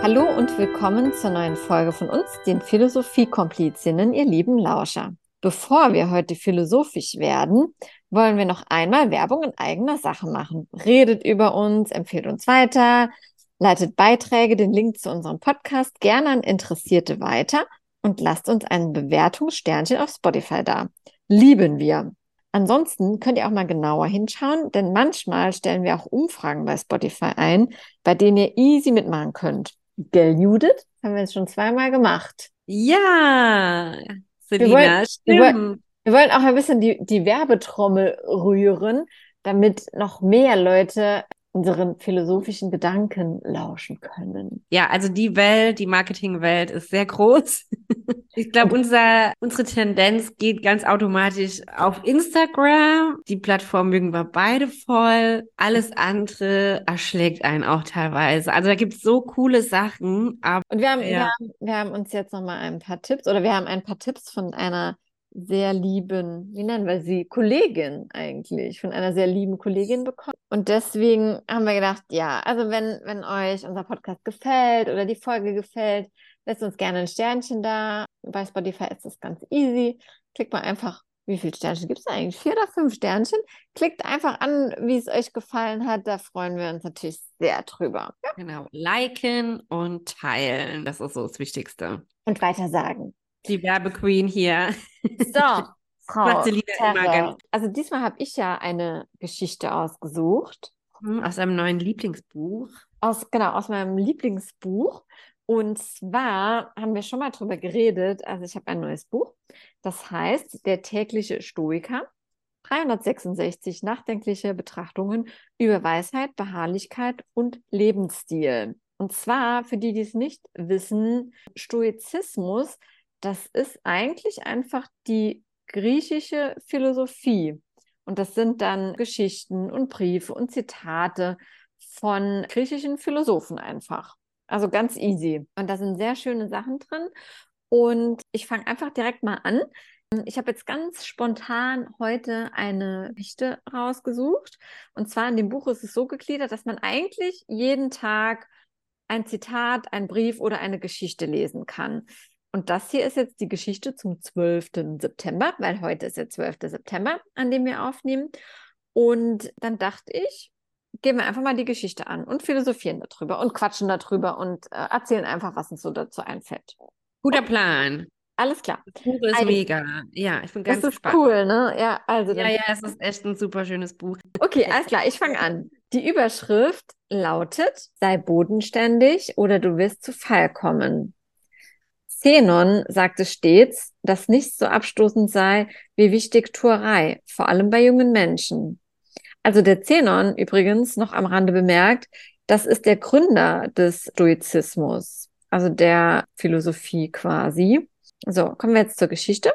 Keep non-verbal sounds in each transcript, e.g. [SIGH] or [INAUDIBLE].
Hallo und willkommen zur neuen Folge von uns, den Philosophie-Komplizinnen, ihr lieben Lauscher. Bevor wir heute philosophisch werden, wollen wir noch einmal Werbung in eigener Sache machen. Redet über uns, empfehlt uns weiter, leitet Beiträge, den Link zu unserem Podcast gerne an Interessierte weiter und lasst uns ein Bewertungssternchen auf Spotify da. Lieben wir. Ansonsten könnt ihr auch mal genauer hinschauen, denn manchmal stellen wir auch Umfragen bei Spotify ein, bei denen ihr easy mitmachen könnt. Gell, Judith? Haben wir jetzt schon zweimal gemacht. Ja, Selina, wir wollen, stimmt. Wir wollen, wir wollen auch ein bisschen die, die Werbetrommel rühren, damit noch mehr Leute unseren philosophischen Gedanken lauschen können. Ja, also die Welt, die Marketingwelt ist sehr groß. [LAUGHS] Ich glaube, unser, unsere Tendenz geht ganz automatisch auf Instagram. Die Plattform mögen wir beide voll. Alles andere erschlägt einen auch teilweise. Also da gibt es so coole Sachen. Aber, Und wir haben, wir ja. haben, wir haben uns jetzt noch mal ein paar Tipps oder wir haben ein paar Tipps von einer sehr lieben, wie nennen wir sie, Kollegin eigentlich, von einer sehr lieben Kollegin bekommen. Und deswegen haben wir gedacht, ja, also wenn, wenn euch unser Podcast gefällt oder die Folge gefällt, lasst uns gerne ein Sternchen da. Bei Spotify ist das ganz easy. Klickt mal einfach, wie viele Sternchen gibt es eigentlich? Vier oder fünf Sternchen? Klickt einfach an, wie es euch gefallen hat. Da freuen wir uns natürlich sehr drüber. Ja. Genau, liken und teilen. Das ist so das Wichtigste. Und weiter sagen. Die Werbequeen hier. So, [LAUGHS] Frau Terre. Also diesmal habe ich ja eine Geschichte ausgesucht. Hm, Aus einem neuen Lieblingsbuch. Aus, genau, aus meinem Lieblingsbuch. Und zwar haben wir schon mal drüber geredet. Also ich habe ein neues Buch. Das heißt Der tägliche Stoiker. 366 nachdenkliche Betrachtungen über Weisheit, Beharrlichkeit und Lebensstil. Und zwar, für die, die es nicht wissen, Stoizismus, das ist eigentlich einfach die griechische Philosophie. Und das sind dann Geschichten und Briefe und Zitate von griechischen Philosophen einfach. Also ganz easy. Und da sind sehr schöne Sachen drin. Und ich fange einfach direkt mal an. Ich habe jetzt ganz spontan heute eine Geschichte rausgesucht. Und zwar in dem Buch ist es so gegliedert, dass man eigentlich jeden Tag ein Zitat, ein Brief oder eine Geschichte lesen kann. Und das hier ist jetzt die Geschichte zum 12. September, weil heute ist der 12. September, an dem wir aufnehmen. Und dann dachte ich, gehen wir einfach mal die Geschichte an und philosophieren darüber und quatschen darüber und äh, erzählen einfach, was uns so dazu einfällt. Guter Plan. Alles klar. Das Buch ist Ein- mega. Ja, ich bin ganz Das ist gespannt. cool, ne? Ja, also Ja, ja, es ist echt ein super schönes Buch. Okay, alles klar, ich fange an. Die Überschrift lautet, sei bodenständig oder du wirst zu Fall kommen. Zenon sagte stets, dass nichts so abstoßend sei wie Wichtigtuerei, vor allem bei jungen Menschen. Also der Zenon übrigens noch am Rande bemerkt, das ist der Gründer des Stoizismus, also der Philosophie quasi. So, kommen wir jetzt zur Geschichte.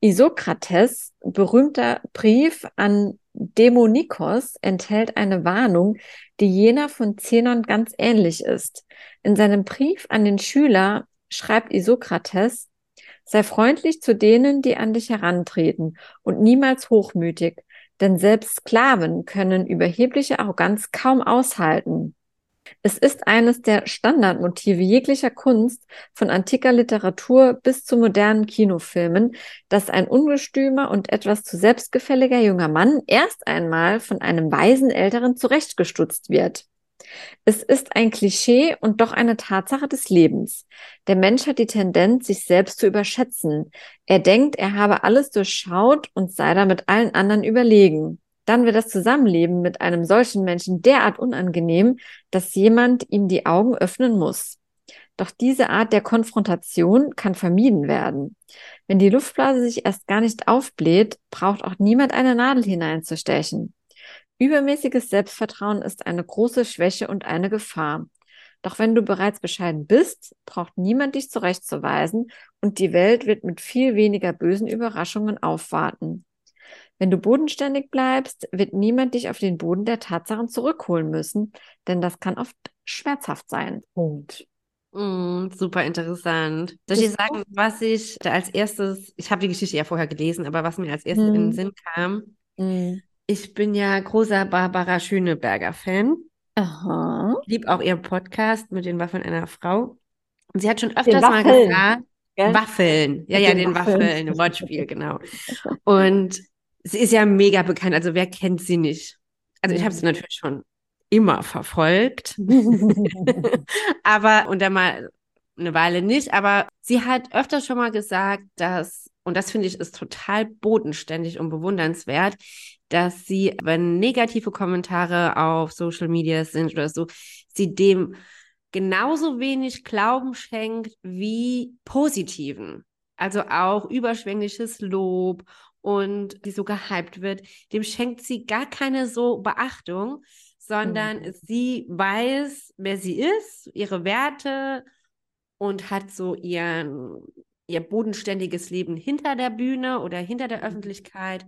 Isokrates berühmter Brief an Dämonikos enthält eine Warnung, die jener von Zenon ganz ähnlich ist. In seinem Brief an den Schüler schreibt Isokrates, sei freundlich zu denen, die an dich herantreten und niemals hochmütig, denn selbst Sklaven können überhebliche Arroganz kaum aushalten. Es ist eines der Standardmotive jeglicher Kunst, von antiker Literatur bis zu modernen Kinofilmen, dass ein ungestümer und etwas zu selbstgefälliger junger Mann erst einmal von einem weisen Älteren zurechtgestutzt wird. Es ist ein Klischee und doch eine Tatsache des Lebens. Der Mensch hat die Tendenz, sich selbst zu überschätzen. Er denkt, er habe alles durchschaut und sei damit allen anderen überlegen. Dann wird das Zusammenleben mit einem solchen Menschen derart unangenehm, dass jemand ihm die Augen öffnen muss. Doch diese Art der Konfrontation kann vermieden werden. Wenn die Luftblase sich erst gar nicht aufbläht, braucht auch niemand eine Nadel hineinzustechen. Übermäßiges Selbstvertrauen ist eine große Schwäche und eine Gefahr. Doch wenn du bereits bescheiden bist, braucht niemand dich zurechtzuweisen und die Welt wird mit viel weniger bösen Überraschungen aufwarten. Wenn du bodenständig bleibst, wird niemand dich auf den Boden der Tatsachen zurückholen müssen, denn das kann oft schmerzhaft sein. Punkt. Mm, super interessant. Soll ich sagen, was ich da als erstes, ich habe die Geschichte ja vorher gelesen, aber was mir als erstes in den Hm. Sinn kam, Mhm. Ich bin ja großer Barbara Schöneberger-Fan. Aha. Ich liebe auch ihren Podcast mit den Waffeln einer Frau. Und sie hat schon öfters mal gesagt, gell? Waffeln. Ja, Mit ja, den den Waffeln. Waffeln, Wortspiel, genau. Und sie ist ja mega bekannt, also wer kennt sie nicht? Also ich habe sie natürlich schon immer verfolgt, [LAUGHS] aber und dann mal eine Weile nicht, aber sie hat öfter schon mal gesagt, dass, und das finde ich ist total bodenständig und bewundernswert, dass sie, wenn negative Kommentare auf Social Media sind oder so, sie dem genauso wenig Glauben schenkt wie positiven. Also auch überschwängliches Lob und die so gehypt wird, dem schenkt sie gar keine so Beachtung, sondern Mhm. sie weiß, wer sie ist, ihre Werte und hat so ihren, ihr bodenständiges Leben hinter der Bühne oder hinter der Öffentlichkeit.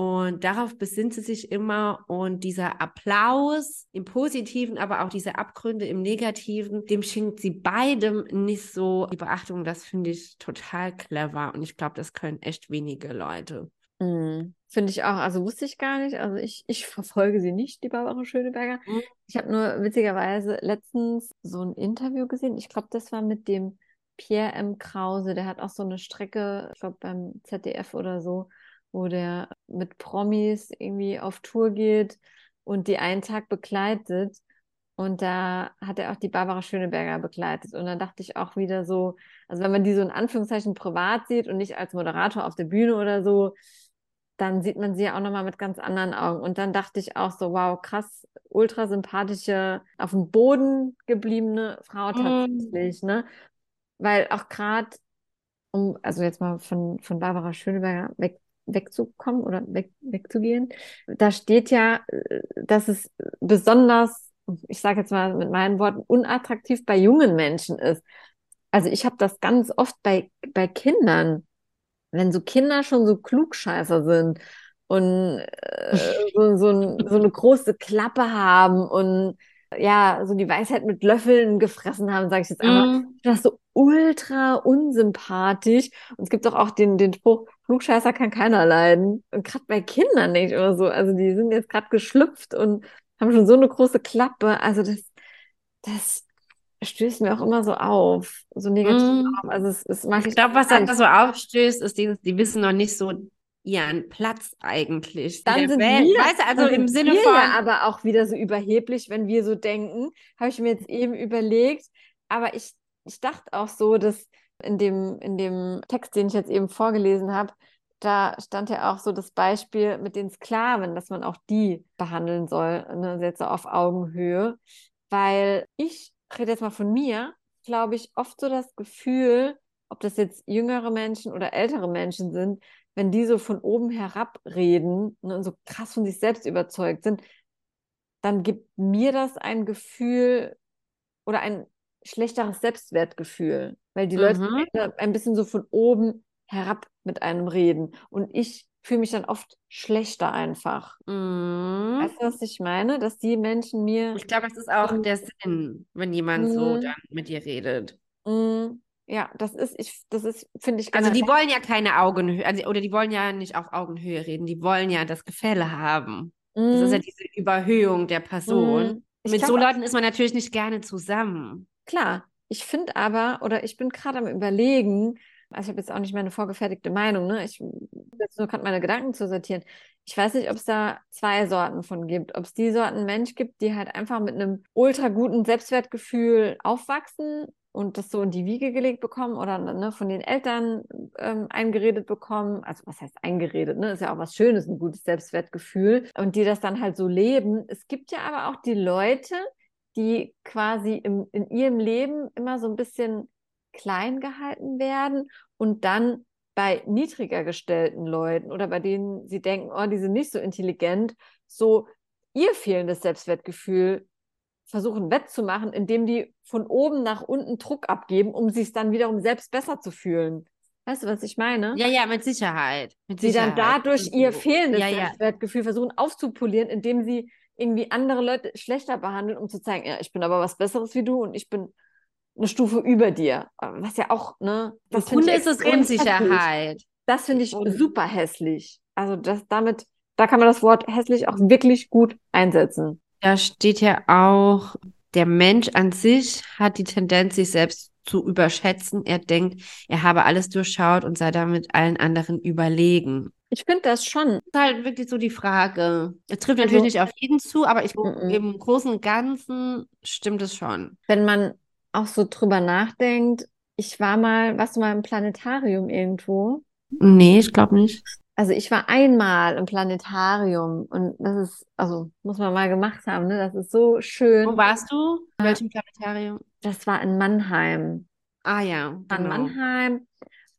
Und darauf besinnt sie sich immer. Und dieser Applaus im Positiven, aber auch diese Abgründe im Negativen, dem schenkt sie beidem nicht so die Beachtung. Das finde ich total clever. Und ich glaube, das können echt wenige Leute. Mm, Finde ich auch. Also wusste ich gar nicht. Also ich, ich verfolge sie nicht, die Barbara Schöneberger. Mhm. Ich habe nur witzigerweise letztens so ein Interview gesehen. Ich glaube, das war mit dem Pierre M. Krause. Der hat auch so eine Strecke, ich glaube beim ZDF oder so, wo der mit Promis irgendwie auf Tour geht und die einen Tag begleitet. Und da hat er auch die Barbara Schöneberger begleitet. Und dann dachte ich auch wieder so, also wenn man die so in Anführungszeichen privat sieht und nicht als Moderator auf der Bühne oder so, dann sieht man sie ja auch nochmal mit ganz anderen Augen. Und dann dachte ich auch so, wow, krass, ultra sympathische, auf dem Boden gebliebene Frau tatsächlich, ne? Weil auch gerade, um, also jetzt mal von, von Barbara Schöneberger weg, wegzukommen oder weg, wegzugehen, da steht ja, äh, dass es besonders, ich sage jetzt mal mit meinen Worten, unattraktiv bei jungen Menschen ist. Also ich habe das ganz oft bei, bei Kindern wenn so Kinder schon so Klugscheißer sind und äh, so, so, ein, so eine große Klappe haben und ja, so die Weisheit mit Löffeln gefressen haben, sage ich jetzt einmal. Finde das so ultra unsympathisch. Und es gibt doch auch den, den Spruch, Klugscheißer kann keiner leiden. Und gerade bei Kindern nicht oder so. Also die sind jetzt gerade geschlüpft und haben schon so eine große Klappe. Also das, das stößt mir auch immer so auf, so negativ auf. Also es, es mag Ich glaube, was da so aufstößt, ist dieses, die wissen noch nicht so ihren Platz eigentlich Dann sind Welt. wir, Weißt du, also im Sinne von, ja aber auch wieder so überheblich, wenn wir so denken. Habe ich mir jetzt eben überlegt. Aber ich, ich dachte auch so, dass in dem, in dem Text, den ich jetzt eben vorgelesen habe, da stand ja auch so das Beispiel mit den Sklaven, dass man auch die behandeln soll, ne, jetzt so auf Augenhöhe. Weil ich rede jetzt mal von mir, glaube ich, oft so das Gefühl, ob das jetzt jüngere Menschen oder ältere Menschen sind, wenn die so von oben herab reden ne, und so krass von sich selbst überzeugt sind, dann gibt mir das ein Gefühl oder ein schlechteres Selbstwertgefühl, weil die Leute mhm. ein bisschen so von oben herab mit einem reden und ich fühle mich dann oft schlechter einfach. Mhm. Weißt du, was ich meine? Dass die Menschen mir Ich glaube, das ist auch Mhm. der Sinn, wenn jemand so Mhm. dann mit dir redet. Mm, ja, das ist, ich, das ist, finde ich Also die wollen ja keine Augenhöhe, also, oder die wollen ja nicht auf Augenhöhe reden, die wollen ja das Gefälle haben. Das ist ja Mm, diese Überhöhung der Person. Ich Mit so Leuten ist man natürlich nicht gerne zusammen. Klar, ich finde aber, oder ich bin gerade am Überlegen, also ich habe jetzt auch nicht meine vorgefertigte Meinung, ne? Ich jetzt nur gerade meine Gedanken zu sortieren. Ich weiß nicht, ob es da zwei Sorten von gibt. Ob es die Sorten Mensch gibt, die halt einfach mit einem ultra guten Selbstwertgefühl aufwachsen und das so in die Wiege gelegt bekommen oder ne, von den Eltern ähm, eingeredet bekommen. Also was heißt eingeredet, ne? Ist ja auch was Schönes, ein gutes Selbstwertgefühl. Und die das dann halt so leben. Es gibt ja aber auch die Leute, die quasi im, in ihrem Leben immer so ein bisschen klein gehalten werden und dann bei niedriger gestellten Leuten oder bei denen sie denken, oh, die sind nicht so intelligent, so ihr fehlendes Selbstwertgefühl versuchen wettzumachen, indem die von oben nach unten Druck abgeben, um sich dann wiederum selbst besser zu fühlen. Weißt du, was ich meine? Ja, ja, mit Sicherheit. Mit die dann Sicherheit. dadurch Und ihr fehlendes ja. Selbstwertgefühl versuchen aufzupolieren, indem sie irgendwie andere Leute schlechter behandeln, um zu zeigen, ja, ich bin aber was Besseres wie du und ich bin eine Stufe über dir. Was ja auch, ne? Im Das finde Grunde ist es extrem hässlich. Unsicherheit. Das finde ich super hässlich. Also das damit, da kann man das Wort hässlich auch wirklich gut einsetzen. Da steht ja auch, der Mensch an sich hat die Tendenz, sich selbst zu überschätzen. Er denkt, er habe alles durchschaut und sei damit allen anderen überlegen. Ich finde das schon. Das ist halt wirklich so die Frage. Es trifft Also- natürlich nicht auf jeden zu, aber ich, Mhm. im Großen und Ganzen stimmt es schon. Wenn man auch so drüber nachdenkt, ich war mal, warst du mal im Planetarium irgendwo? Nee, ich glaube nicht. Also ich war einmal im Planetarium und das ist, also muss man mal gemacht haben, ne? Das ist so schön. Wo warst du? In welchem Planetarium? Das war in Mannheim. Ah ja, War in genau. Mannheim.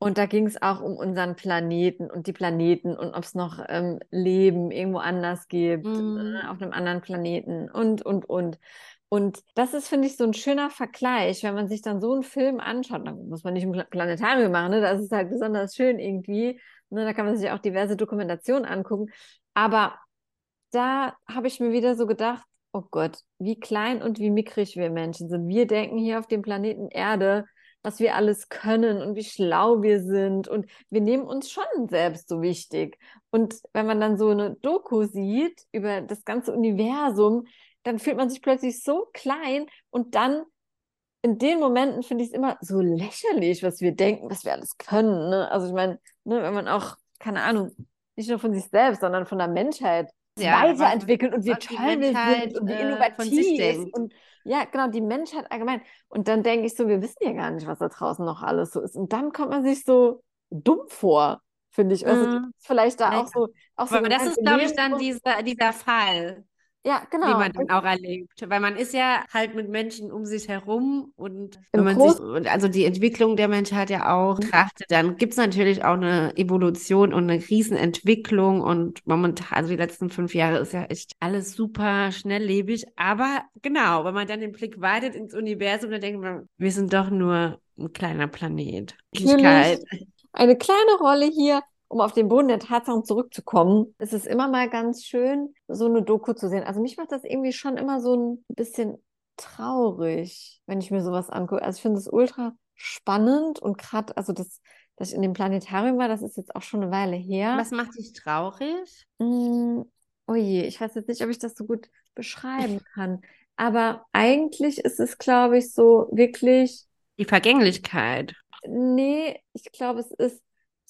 Und da ging es auch um unseren Planeten und die Planeten und ob es noch ähm, Leben irgendwo anders gibt, Mhm. äh, auf einem anderen Planeten und, und, und. Und das ist, finde ich, so ein schöner Vergleich, wenn man sich dann so einen Film anschaut. Dann muss man nicht im Pla- Planetarium machen, ne? Das ist halt besonders schön irgendwie. Ne? Da kann man sich auch diverse Dokumentationen angucken. Aber da habe ich mir wieder so gedacht, oh Gott, wie klein und wie mickrig wir Menschen sind. Wir denken hier auf dem Planeten Erde, was wir alles können und wie schlau wir sind. Und wir nehmen uns schon selbst so wichtig. Und wenn man dann so eine Doku sieht über das ganze Universum, dann fühlt man sich plötzlich so klein und dann in den Momenten finde ich es immer so lächerlich, was wir denken, was wir alles können. Ne? Also ich meine, ne, wenn man auch, keine Ahnung, nicht nur von sich selbst, sondern von der Menschheit Ja, weiterentwickelt und wie toll wir sind und wie äh, innovativ denkt. und ja, genau, die Menschheit allgemein. Und dann denke ich so, wir wissen ja gar nicht, was da draußen noch alles so ist. Und dann kommt man sich so dumm vor, finde ich. Also Mhm. vielleicht da Ja. auch so, auch so Aber das ist, glaube ich, dann dieser, dieser Fall, ja, genau. man dann auch erlebt. Weil man ist ja halt mit Menschen um sich herum und wenn man sich, und also die Entwicklung der Menschheit ja auch Mhm. betrachtet, dann gibt es natürlich auch eine Evolution und eine Riesenentwicklung und momentan, also die letzten fünf Jahre ist ja echt alles super schnelllebig. Aber genau, wenn man dann den Blick weitet ins Universum, dann denkt man, wir sind doch nur ein kleiner Planet. Eine kleine Rolle hier, um auf den Boden der Tatsachen zurückzukommen. Es ist immer mal ganz schön, so eine Doku zu sehen. Also mich macht das irgendwie schon immer so ein bisschen traurig, wenn ich mir sowas angucke. Also ich finde es ultra spannend und gerade, also das, dass ich in dem Planetarium war, das ist jetzt auch schon eine Weile her. Was macht dich traurig? Mm, oh je, ich weiß jetzt nicht, ob ich das so gut beschreiben [LAUGHS] kann. Aber eigentlich ist es, glaube ich, so wirklich. Die Vergänglichkeit. Nee, ich glaube, es ist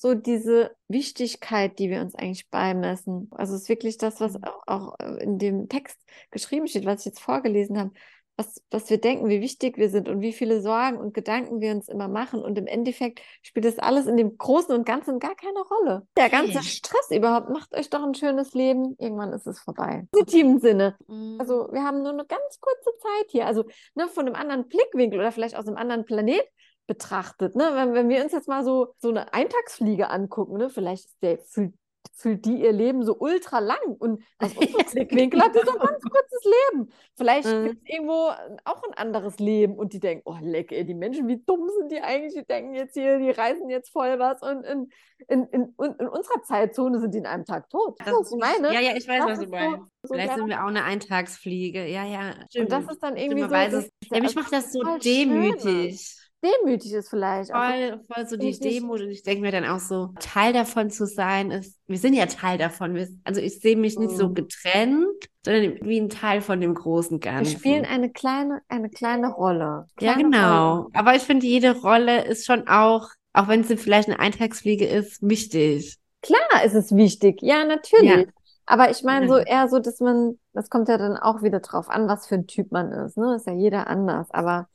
so diese Wichtigkeit, die wir uns eigentlich beimessen. Also es ist wirklich das, was Mhm. auch, auch äh, in dem Text geschrieben steht, was ich jetzt vorgelesen habe, was, was wir denken, wie wichtig wir sind und wie viele Sorgen und Gedanken wir uns immer machen. Und im Endeffekt spielt das alles in dem Großen und Ganzen gar keine Rolle. Der ganze Okay. Stress überhaupt macht euch doch ein schönes Leben. Irgendwann ist es vorbei. Im positiven Sinne. Mhm. Also wir haben nur eine ganz kurze Zeit hier. Also ne, von einem anderen Blickwinkel oder vielleicht aus einem anderen Planet betrachtet. Ne? Wenn, wenn wir uns jetzt mal so, so eine Eintagsfliege angucken, ne? vielleicht ist der, fühlt, fühlt die ihr Leben so ultra lang und aus unserem Blickwinkel hat die so ein ganz kurzes Leben. Vielleicht Mhm. gibt es irgendwo auch ein anderes Leben und die denken, oh leck, ey, die Menschen, wie dumm sind die eigentlich? Die denken jetzt hier, die reißen jetzt voll was und in, in, in, in, in unserer Zeitzone sind die in einem Tag tot. Das Das ist meine. Ja, ja, ich weiß, Das was du meinst. so Vielleicht sind wir auch eine Eintagsfliege. Ja, ja. und das stimmt. ist dann irgendwie Stimmt, so. Ja, mich macht das so total Schöne. Demütig. ist vielleicht. auch. Voll, voll so die Demut. Und ich denke mir dann auch so, Teil davon zu sein ist, wir sind ja Teil davon. Wir, also ich sehe mich nicht so Mhm. getrennt, sondern wie ein Teil von dem großen Wir Ganzen. spielen eine kleine, eine kleine Rolle. Ja, Kleine genau. Rolle. Aber ich finde, jede Rolle ist schon auch, auch wenn sie vielleicht eine Eintagsfliege ist, wichtig. Klar ist es wichtig. Ja, natürlich. Ja. Aber ich meine so Ja. eher so, dass man, das kommt ja dann auch wieder drauf an, was für ein Typ man ist. Ne? Ist ja jeder anders. Aber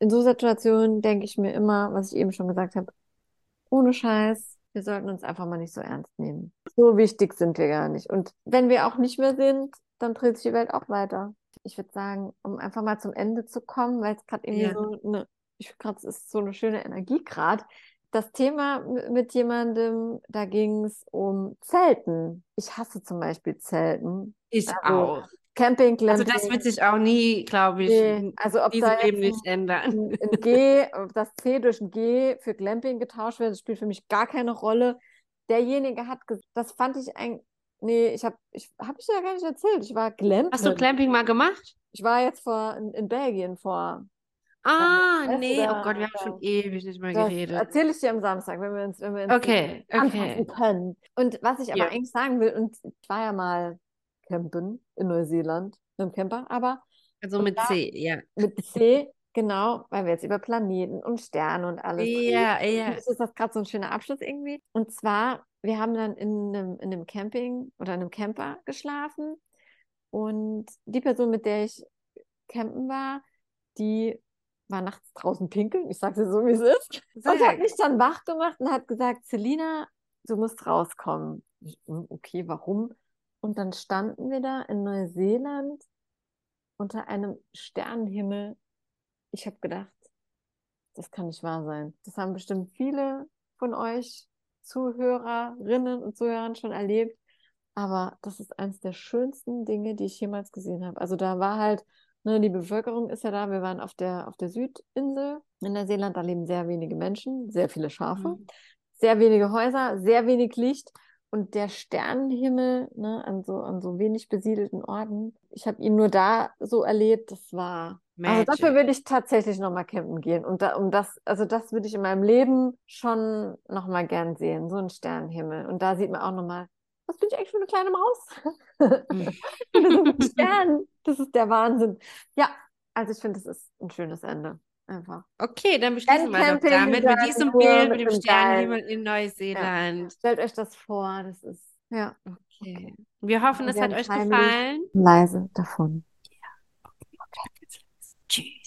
in so Situationen denke ich mir immer, was ich eben schon gesagt habe, ohne Scheiß, wir sollten uns einfach mal nicht so ernst nehmen. So wichtig sind wir gar nicht. Und wenn wir auch nicht mehr sind, dann dreht sich die Welt auch weiter. Ich würde sagen, um einfach mal zum Ende zu kommen, weil es gerade irgendwie Ja. so eine, ich finde gerade, es ist so eine schöne Energie gerade. Das Thema mit jemandem, da ging es um Zelten. Ich hasse zum Beispiel Zelten. Ich Also, auch. Camping, Also Glamping. das wird sich auch nie, glaube ich, nee. in Also ob diesem Leben nicht ändern. ein, G, das C durch ein G für Glamping getauscht wird, das spielt für mich gar keine Rolle. Derjenige hat gesagt, das fand ich ein, nee, ich habe, ich habe ich ja gar nicht erzählt. Ich war Glampen. Hast du Clamping mal gemacht? Ich war jetzt vor in, in Belgien vor. Ah, nee, oh Gott, wir haben schon ewig nicht mehr Das geredet. erzähle ich dir am Samstag, wenn wir uns, wenn wir uns Okay, okay. können. Und was ich aber Ja. eigentlich sagen will, und ich war ja mal campen in Neuseeland, mit dem Camper, aber Also mit da C, ja. mit C, genau, weil wir jetzt über Planeten und Sterne und alles reden. Ja, ja. mich ist das gerade so ein schöner Abschluss irgendwie. Und zwar, wir haben dann in einem, in einem Camping oder in einem Camper geschlafen und die Person, mit der ich campen war, die war nachts draußen pinkeln. Ich sage dir so, wie es ist. Und hat mich dann wach gemacht und hat gesagt, Selina, du musst rauskommen. Ich, "Hm, Okay, warum? Und dann standen wir da in Neuseeland unter einem Sternenhimmel. Ich habe gedacht, das kann nicht wahr sein. Das haben bestimmt viele von euch Zuhörerinnen und Zuhörern schon erlebt. Aber das ist eines der schönsten Dinge, die ich jemals gesehen habe. Also da war halt, ne, die Bevölkerung ist ja da. Wir waren auf der, auf der Südinsel in Neuseeland. Da leben sehr wenige Menschen, sehr viele Schafe, Mhm. sehr wenige Häuser, sehr wenig Licht. Und der Sternenhimmel, ne, an so, an so wenig besiedelten Orten. Ich habe ihn nur da so erlebt. Das war, also dafür Magic. würde ich tatsächlich nochmal campen gehen. Und da, um das, also das würde ich in meinem Leben schon nochmal gern sehen. So ein Sternenhimmel. Und da sieht man auch nochmal, was bin ich eigentlich für eine kleine Maus? [LAUGHS] [LAUGHS] Das ist ein Stern. Das ist der Wahnsinn. Ja, also ich finde, das ist ein schönes Ende. Einfach. Okay, dann beschließen wir doch damit mit diesem Bild, mit dem Sternenhimmel in Neuseeland. Stellt euch das vor, das ist, ja, Okay. Wir hoffen, es hat euch gefallen. leise davon. Tschüss.